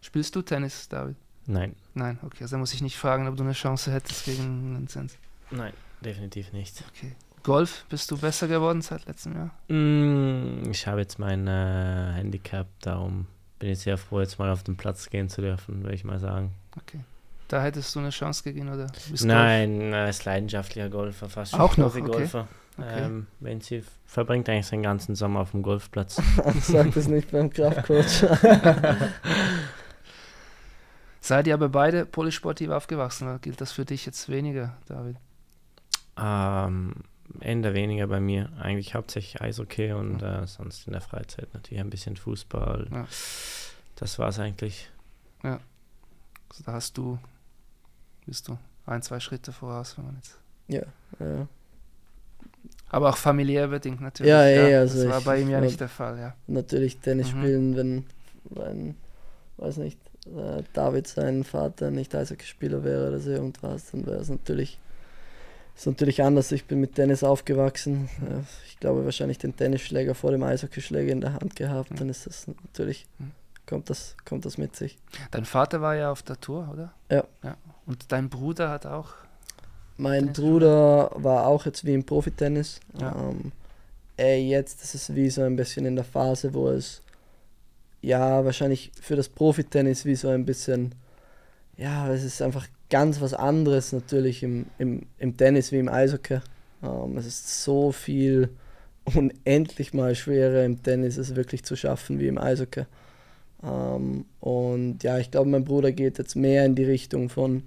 Speaker 1: Spielst du Tennis, David?
Speaker 3: Nein.
Speaker 1: Nein, okay, also muss ich nicht fragen, ob du eine Chance hättest gegen Vincent.
Speaker 3: Nein, definitiv nicht.
Speaker 1: Okay. Golf, bist du besser geworden seit letztem Jahr?
Speaker 3: Mm, ich habe jetzt mein äh, Handicap, darum bin ich sehr froh, jetzt mal auf den Platz gehen zu dürfen, würde ich mal sagen.
Speaker 1: Okay. Da hättest du eine Chance gegeben, oder?
Speaker 3: Nein, als leidenschaftlicher Golfer, fast
Speaker 1: schon Auch noch, okay. Golfer.
Speaker 3: Okay. Ähm, wenn sie verbringt eigentlich seinen ganzen Sommer auf dem Golfplatz. <laughs>
Speaker 2: Sag das nicht beim Kraftcoach. <laughs>
Speaker 1: Seid ihr aber beide polysportiv aufgewachsen? Oder gilt das für dich jetzt weniger, David?
Speaker 3: Ähm, Ende weniger bei mir. Eigentlich hauptsächlich Eishockey und äh, sonst in der Freizeit natürlich ein bisschen Fußball. Ja. Das war es eigentlich.
Speaker 1: Ja. Also da hast du, bist du ein, zwei Schritte voraus, wenn man jetzt.
Speaker 2: Ja, ja.
Speaker 1: Aber auch familiär bedingt natürlich.
Speaker 2: Ja, ja, ja also
Speaker 1: das war bei ihm ja nicht der Fall, ja.
Speaker 2: Natürlich Tennis mhm. spielen, wenn, wenn, weiß nicht, äh, David sein Vater nicht Eishockeyspieler wäre oder so irgendwas, dann wäre es natürlich ist natürlich anders. Ich bin mit Tennis aufgewachsen. Ich glaube wahrscheinlich den Tennisschläger vor dem Eishockeyschläger in der Hand gehabt. Dann ist das natürlich, kommt das, kommt das mit sich.
Speaker 1: Dein Vater war ja auf der Tour, oder?
Speaker 2: Ja.
Speaker 1: ja. Und dein Bruder hat auch.
Speaker 2: Mein Bruder war auch jetzt wie im Profitennis. Ja. Ähm, ey, jetzt ist es wie so ein bisschen in der Phase, wo es ja wahrscheinlich für das Profitennis wie so ein bisschen, ja, es ist einfach ganz was anderes natürlich im, im, im Tennis wie im Eishockey. Ähm, es ist so viel unendlich mal schwerer im Tennis es wirklich zu schaffen wie im Eishockey. Ähm, und ja, ich glaube, mein Bruder geht jetzt mehr in die Richtung von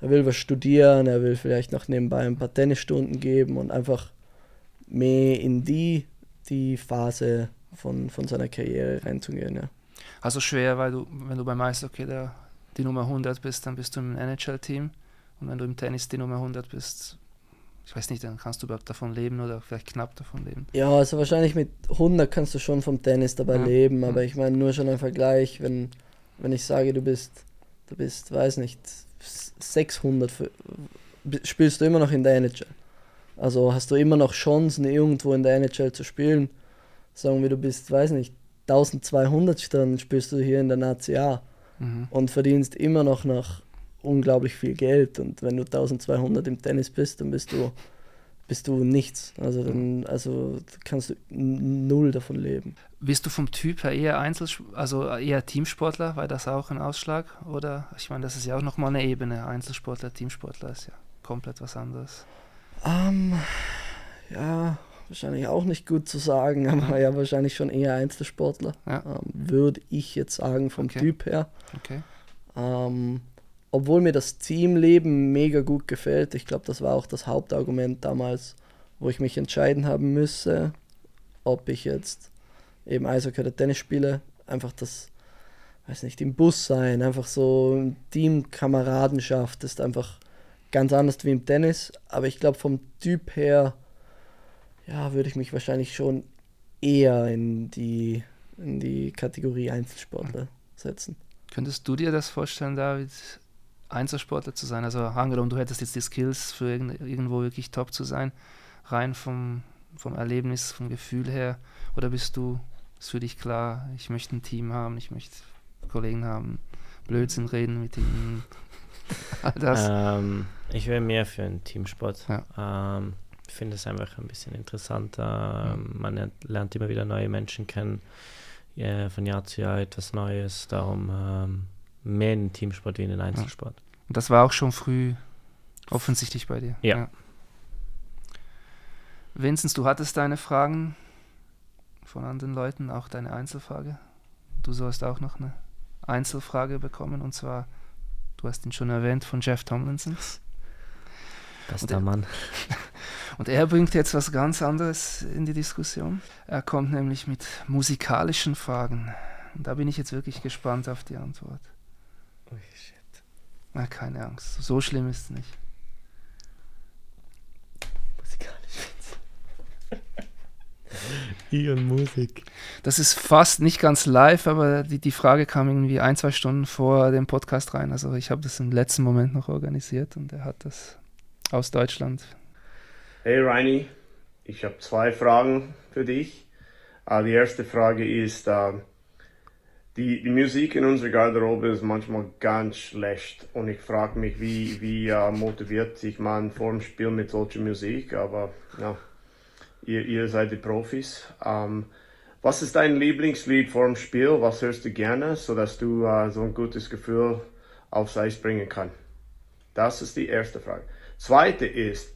Speaker 2: er will was studieren, er will vielleicht noch nebenbei ein paar Tennisstunden geben und einfach mehr in die, die Phase von, von seiner Karriere reinzugehen. Ja.
Speaker 1: Also schwer, weil du, wenn du beim Eishockey der, die Nummer 100 bist, dann bist du im NHL-Team und wenn du im Tennis die Nummer 100 bist, ich weiß nicht, dann kannst du überhaupt davon leben oder vielleicht knapp davon leben.
Speaker 2: Ja, also wahrscheinlich mit 100 kannst du schon vom Tennis dabei ja. leben, aber ich meine nur schon ein Vergleich, wenn, wenn ich sage, du bist, du bist, weiß nicht, 600, für, spielst du immer noch in der NHL. Also hast du immer noch Chancen, irgendwo in der NHL zu spielen. Sagen wir, du bist, weiß nicht, 1200, dann spielst du hier in der Nazi A mhm. und verdienst immer noch nach unglaublich viel Geld. Und wenn du 1200 im Tennis bist, dann bist du, bist du nichts. Also dann also kannst du null davon leben.
Speaker 1: Bist du vom Typ her eher Einzel, also eher Teamsportler, weil das auch ein Ausschlag? Oder ich meine, das ist ja auch nochmal eine Ebene. Einzelsportler, Teamsportler ist ja komplett was anderes.
Speaker 2: Um, ähm, ja, wahrscheinlich auch nicht gut zu sagen, <laughs> aber ja, wahrscheinlich schon eher Einzelsportler. Ja. Ähm, Würde ich jetzt sagen, vom okay. Typ her. Okay. Ähm, obwohl mir das Teamleben mega gut gefällt, ich glaube, das war auch das Hauptargument damals, wo ich mich entscheiden haben müsse, ob ich jetzt eben Eishockey oder Tennis spiele. Einfach das, weiß nicht, im Bus sein, einfach so Teamkameradenschaft ist einfach ganz anders wie im Tennis. Aber ich glaube, vom Typ her, ja, würde ich mich wahrscheinlich schon eher in die, in die Kategorie Einzelsportler setzen.
Speaker 1: Könntest du dir das vorstellen, David, Einzelsportler zu sein? Also angenommen, du hättest jetzt die Skills für irgendwo wirklich top zu sein, rein vom, vom Erlebnis, vom Gefühl her? Oder bist du, ist für dich klar, ich möchte ein Team haben, ich möchte Kollegen haben, Blödsinn reden mit ihnen? <laughs>
Speaker 3: All das. Ähm, ich wäre mehr für einen Teamsport. Ja. Ähm, finde es einfach ein bisschen interessanter. Mhm. Man lernt immer wieder neue Menschen kennen. Ja, von Jahr zu Jahr etwas Neues. Darum ähm, mehr in den Teamsport wie in den Einzelsport. Ja.
Speaker 1: Und das war auch schon früh offensichtlich bei dir.
Speaker 3: Ja. ja.
Speaker 1: Vinzenz, du hattest deine Fragen von anderen Leuten, auch deine Einzelfrage. Du sollst auch noch eine Einzelfrage bekommen und zwar, du hast ihn schon erwähnt, von Jeff Tomlinson.
Speaker 3: Bester Mann. <laughs>
Speaker 1: Und er bringt jetzt was ganz anderes in die Diskussion. Er kommt nämlich mit musikalischen Fragen. Und da bin ich jetzt wirklich gespannt auf die Antwort. Oh shit. Na, keine Angst. So schlimm ist es nicht.
Speaker 3: Musikalisch. <laughs> Ian Musik.
Speaker 1: Das ist fast nicht ganz live, aber die, die Frage kam irgendwie ein, zwei Stunden vor dem Podcast rein. Also ich habe das im letzten Moment noch organisiert und er hat das aus Deutschland.
Speaker 6: Hey Reini, ich habe zwei Fragen für dich. Uh, die erste Frage ist, uh, die, die Musik in unserer Garderobe ist manchmal ganz schlecht und ich frage mich, wie, wie uh, motiviert sich man vor dem Spiel mit solcher Musik, aber ja, ihr, ihr seid die Profis. Ähm, was ist dein Lieblingslied vor dem Spiel? Was hörst du gerne, sodass du so ein gutes Gefühl aufs Eis bringen kannst? Das ist die erste Frage. Zweite ist,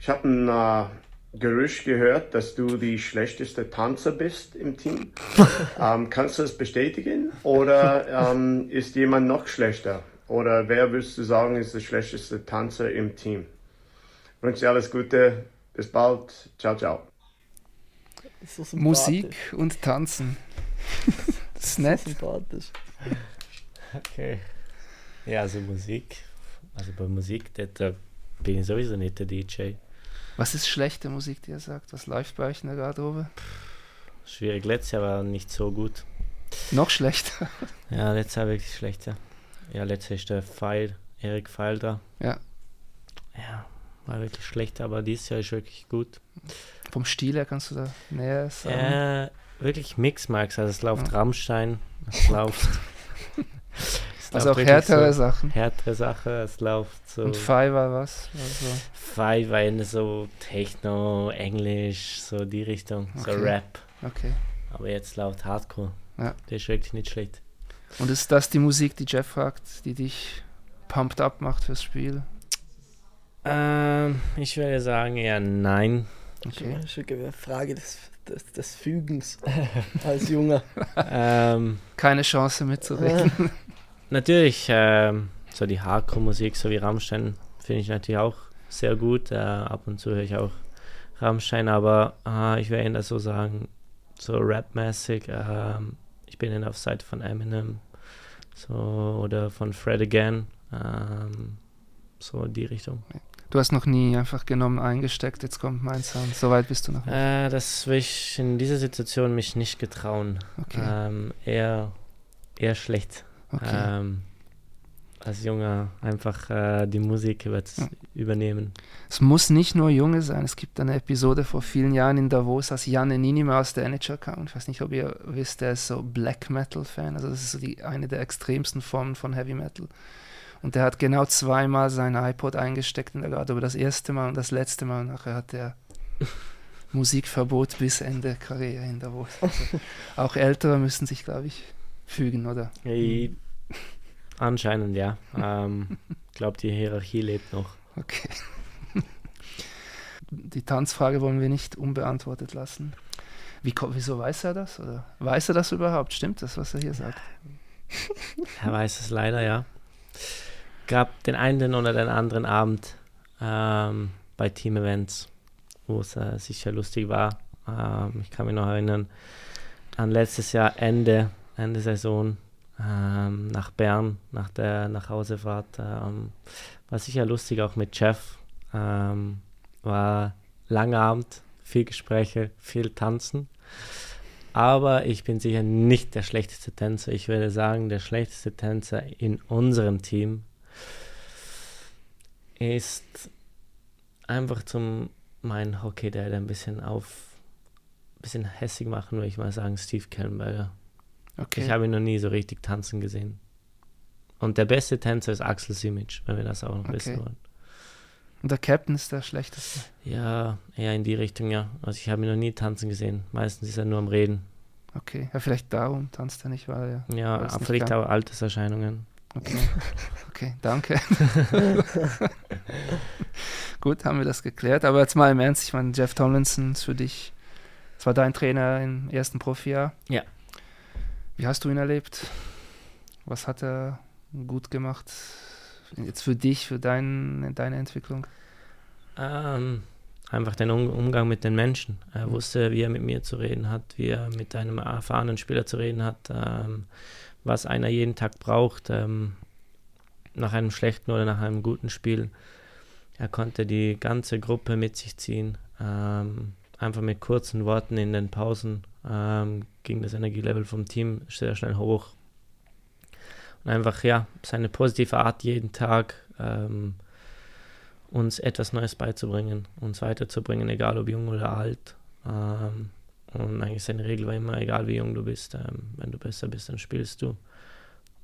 Speaker 6: ich habe ein äh, Gerücht gehört, dass du die schlechteste Tanzer bist im Team. <laughs> ähm, kannst du das bestätigen? Oder ähm, ist jemand noch schlechter? Oder wer würdest du sagen, ist der schlechteste Tanzer im Team? Ich wünsche dir alles Gute. Bis bald. Ciao, ciao.
Speaker 1: So Musik und Tanzen. <laughs>
Speaker 2: das ist nett. sympathisch.
Speaker 3: Okay. Ja, also Musik. Also bei Musik, der bin ich sowieso nicht der DJ.
Speaker 1: Was ist schlechte Musik, die ihr sagt? Was läuft bei euch in der Garderobe?
Speaker 3: Schwierig. Letztes Jahr war nicht so gut.
Speaker 1: Noch schlechter? <laughs>
Speaker 3: ja, letztes Jahr wirklich schlechter. Ja, letztes Jahr ist der Pfeil, Erik Pfeil da.
Speaker 1: Ja.
Speaker 3: Ja, war wirklich schlecht, aber dieses Jahr ist wirklich gut.
Speaker 1: Vom Stil her kannst du da näher sagen?
Speaker 3: Ja, wirklich Mix, Max. Also es läuft ja. Rammstein, es läuft <laughs>
Speaker 1: also auch härtere so Sachen.
Speaker 3: Härtere Sachen, es läuft so.
Speaker 1: Und Five war was?
Speaker 3: Also. Five war in so Techno, Englisch, so die Richtung, okay. so Rap.
Speaker 1: Okay.
Speaker 3: Aber jetzt läuft Hardcore. Ja. Der ist wirklich nicht schlecht.
Speaker 1: Und ist das die Musik, die Jeff fragt, die dich pumped up macht fürs Spiel?
Speaker 3: Ähm, ich würde sagen, ja, nein.
Speaker 2: Okay. Das ist eine Frage des, des, des Fügens <laughs> als Junger. <laughs>
Speaker 1: ähm, Keine Chance mitzureden. <laughs>
Speaker 3: Natürlich, äh, so die Hardcore-Musik, so wie Rammstein, finde ich natürlich auch sehr gut. Äh, ab und zu höre ich auch Rammstein, aber äh, ich werde eher so sagen, so rapmäßig, äh, ich bin eher auf Seite von Eminem so, oder von Fred Again, ähm, so in die Richtung.
Speaker 1: Du hast noch nie einfach genommen, eingesteckt, jetzt kommt mein Sound. So weit bist du noch nicht.
Speaker 3: Äh, das will ich in dieser Situation mich nicht getrauen.
Speaker 1: Okay.
Speaker 3: Ähm, eher, eher schlecht.
Speaker 1: Okay.
Speaker 3: Ähm, als Junger einfach äh, die Musik
Speaker 1: Ja.
Speaker 3: übernehmen.
Speaker 1: Es muss nicht nur Junge sein. Es gibt eine Episode vor vielen Jahren in Davos, als Janne Ninima aus der NHL kam. Ich weiß nicht, ob ihr wisst, der ist so Black Metal-Fan. Also das ist so die, eine der extremsten Formen von Heavy Metal. Und der hat genau zweimal sein iPod eingesteckt in der Garderobe. Das erste Mal und das letzte Mal. Und nachher hat er <laughs> Musikverbot bis Ende Karriere in Davos. Also auch Ältere müssen sich, glaube ich, fügen, oder?
Speaker 3: Ich, anscheinend ja. Ähm, <laughs> ich glaube, die Hierarchie lebt noch.
Speaker 1: Okay. <laughs> Die Tanzfrage wollen wir nicht unbeantwortet lassen. Wie, wieso weiß er das? Oder weiß er das überhaupt? Stimmt das, was er hier sagt? <laughs>
Speaker 3: Er weiß es leider, ja. Gab den einen oder den anderen Abend ähm, bei Team-Events, wo es äh, sicher lustig war. Ähm, ich kann mich noch erinnern an letztes Jahr Ende, Ende Saison ähm, nach Bern, nach der Nachhausefahrt. Ähm, war sicher lustig, auch mit Jeff. Ähm, war langer Abend, viel Gespräche, viel Tanzen. Aber ich bin sicher nicht der schlechteste Tänzer. Ich würde sagen, der schlechteste Tänzer in unserem Team ist einfach zum meinen Hockey, der ein bisschen auf bisschen hässig machen, würde ich mal sagen, Steve Kellenberger.
Speaker 1: Okay.
Speaker 3: Ich habe ihn noch nie so richtig tanzen gesehen. Und der beste Tänzer ist Axel Simic, wenn wir das auch noch
Speaker 1: Okay.
Speaker 3: wissen wollen.
Speaker 1: Und der Captain ist der schlechteste.
Speaker 3: Ja, eher in die Richtung, ja. Also ich habe ihn noch nie tanzen gesehen. Meistens ist er nur am Reden.
Speaker 1: Okay. Ja, vielleicht darum tanzt er nicht, weil er.
Speaker 3: Ja, vielleicht
Speaker 1: kann.
Speaker 3: auch Alterserscheinungen.
Speaker 1: Okay. Okay, danke. <laughs> Gut, haben wir das geklärt. Aber jetzt mal im Ernst, ich meine, Jeff Tomlinson ist für dich, das war dein Trainer im ersten Profijahr.
Speaker 3: Ja.
Speaker 1: Wie hast du ihn erlebt? Was hat er gut gemacht? Jetzt für dich, für dein, deine Entwicklung?
Speaker 3: Ähm, einfach den um Umgang mit den Menschen. Er
Speaker 1: Mhm.
Speaker 3: wusste, wie er mit mir zu reden hat, wie er mit einem erfahrenen Spieler zu reden hat, ähm, was einer jeden Tag braucht, ähm, nach einem schlechten oder nach einem guten Spiel. Er konnte die ganze Gruppe mit sich ziehen. Ähm, einfach mit kurzen Worten in den Pausen ähm, ging das Energielevel vom Team sehr schnell hoch. Und einfach, ja, seine positive Art jeden Tag. Ähm, uns etwas Neues beizubringen, uns weiterzubringen, egal ob jung oder alt. Ähm, und eigentlich seine Regel war immer, egal wie jung du bist, ähm, wenn du besser bist, dann spielst du.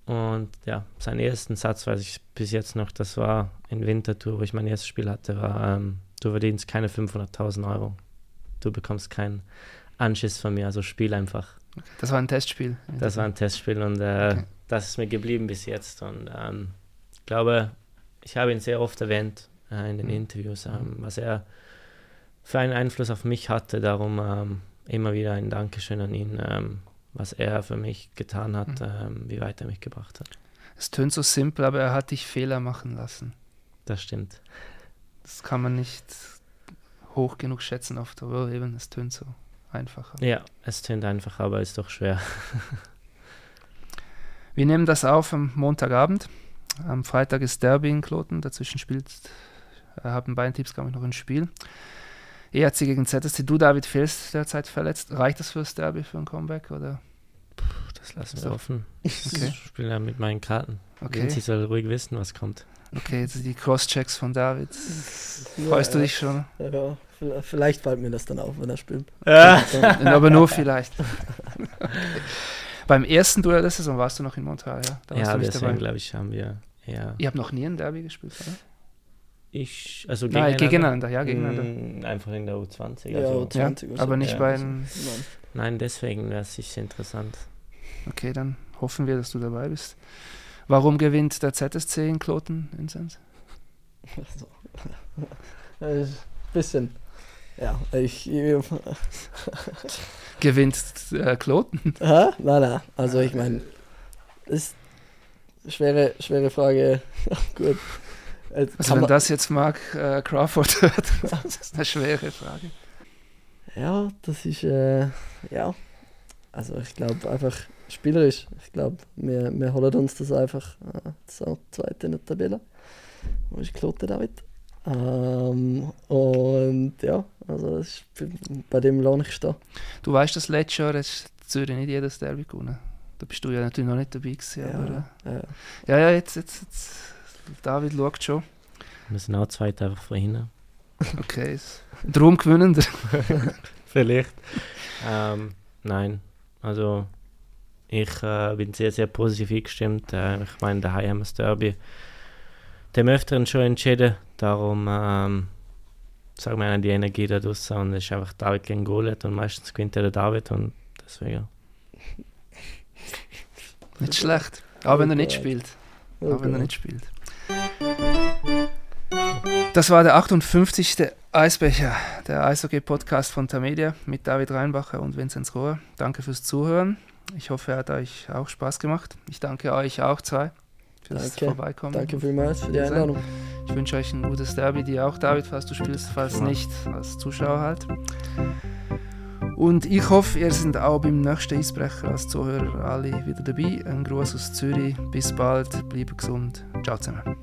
Speaker 3: Und ja, seinen ersten Satz weiß ich bis jetzt noch, das war in Winterthur, wo ich mein erstes Spiel hatte, war, ähm, du verdienst keine 500.000 Euro. Du bekommst keinen Anschiss von mir, also spiel einfach.
Speaker 1: Das war ein Testspiel.
Speaker 3: Das war ein Testspiel und äh,
Speaker 1: Okay.
Speaker 3: das ist mir geblieben bis jetzt. Und ähm, ich glaube, ich habe ihn sehr oft erwähnt äh, in den
Speaker 1: Mhm.
Speaker 3: Interviews, ähm, was er für einen Einfluss auf mich hatte. Darum ähm, immer wieder ein Dankeschön an ihn, ähm, was er für mich getan hat,
Speaker 1: Mhm.
Speaker 3: ähm, wie weit er mich gebracht hat.
Speaker 1: Es tönt so simpel, aber er hat dich Fehler machen lassen.
Speaker 3: Das stimmt.
Speaker 1: Das kann man nicht hoch genug schätzen oft, aber eben, es tönt so einfacher.
Speaker 3: Ja, es tönt einfach, aber ist doch schwer. <laughs>
Speaker 1: Wir nehmen das auf am Montagabend. Am Freitag ist Derby in Kloten. Dazwischen spielt, äh, haben beide Teams, glaube ich, noch ein Spiel. ERC gegen ZSC. Du, David, fehlst derzeit verletzt. Reicht das fürs Derby, für ein Comeback? Oder?
Speaker 3: Das lassen
Speaker 1: So.
Speaker 3: wir offen. <laughs>
Speaker 1: Okay.
Speaker 3: Ich spiele ja mit meinen Karten.
Speaker 1: Okay,
Speaker 3: Vinci soll ruhig wissen, was kommt.
Speaker 1: Okay jetzt die Cross-Checks von David. Freust du dich schon?
Speaker 2: Ja, vielleicht fällt mir das dann auf, wenn er spielt. <laughs>
Speaker 1: Aber nur vielleicht. Okay. Beim ersten Duell der Saison warst du noch in Montreal, ja? Da warst
Speaker 3: Ja,
Speaker 1: du nicht
Speaker 3: deswegen glaube ich, haben wir ja.
Speaker 1: Ihr habt noch nie ein Derby gespielt, oder?
Speaker 3: Ich, also
Speaker 1: Nein, gegeneinander, ja, gegeneinander.
Speaker 3: Mm, Einfach in der U20.
Speaker 2: Ja,
Speaker 3: Also,
Speaker 2: U20
Speaker 1: Ja,
Speaker 2: oder so.
Speaker 1: aber nicht
Speaker 3: Ja,
Speaker 1: bei
Speaker 3: also-.
Speaker 2: Nein,
Speaker 3: deswegen wäre es sicher interessant.
Speaker 1: Okay, dann hoffen wir, dass du dabei bist. Warum gewinnt der ZSC in Kloten, Vincent?
Speaker 2: So. Äh, bisschen. Ja, ich.
Speaker 1: Gewinnt äh, Kloten?
Speaker 2: Nein, nein. Also ich meine, ist schwere, schwere Frage. <laughs> Gut.
Speaker 1: Also wenn das jetzt Mark äh, Crawford <laughs> hört, <laughs> das ist eine schwere Frage.
Speaker 2: Ja, das ist, äh, ja, also ich glaube einfach spielerisch. Ich glaube, wir, wir holen uns das einfach äh, so zweite in der Tabelle. Wo ist Klote David? Ähm, und ja, also ist, bei dem lohne ich da.
Speaker 1: Du weißt, dass letztes Jahr ist Zürich nicht jedes Derby gewonnen. Da bist du ja natürlich noch nicht dabei gewesen. Ja, aber, äh, ja. ja, ja, jetzt, jetzt, jetzt, David schaut schon.
Speaker 3: Wir sind auch zweit einfach vorhin.
Speaker 1: Okay, darum gewinnender. <laughs>
Speaker 3: Vielleicht. Ähm, nein, also ich äh, bin sehr, sehr positiv eingestimmt. Äh, ich meine, daheim haben wir das Derby dem Öfteren schon entschieden. Darum ähm, sagen wir die Energie da draußen und es ist einfach David gegen Goliath und meistens gewinnt der David und deswegen. <laughs>
Speaker 1: Nicht schlecht. Auch wenn er nicht spielt. Auch wenn er nicht spielt. Das war der 58. Eisbecher, der Eishockey-Podcast von Tamedia mit David Reinbacher und Vinzenz Rohr. Danke fürs Zuhören. Ich hoffe, er hat euch auch Spaß gemacht. Ich danke euch auch zwei fürs
Speaker 2: danke.
Speaker 1: Vorbeikommen.
Speaker 2: Danke vielmals für die Einladung.
Speaker 1: Ich wünsche euch ein gutes Derby, dir auch, David, falls du spielst, falls nicht, als Zuschauer halt. Und ich hoffe, ihr seid auch beim nächsten Eisbrecher als Zuhörer alle wieder dabei. Ein Gruß aus Zürich. Bis bald, bleibt gesund. Ciao zusammen.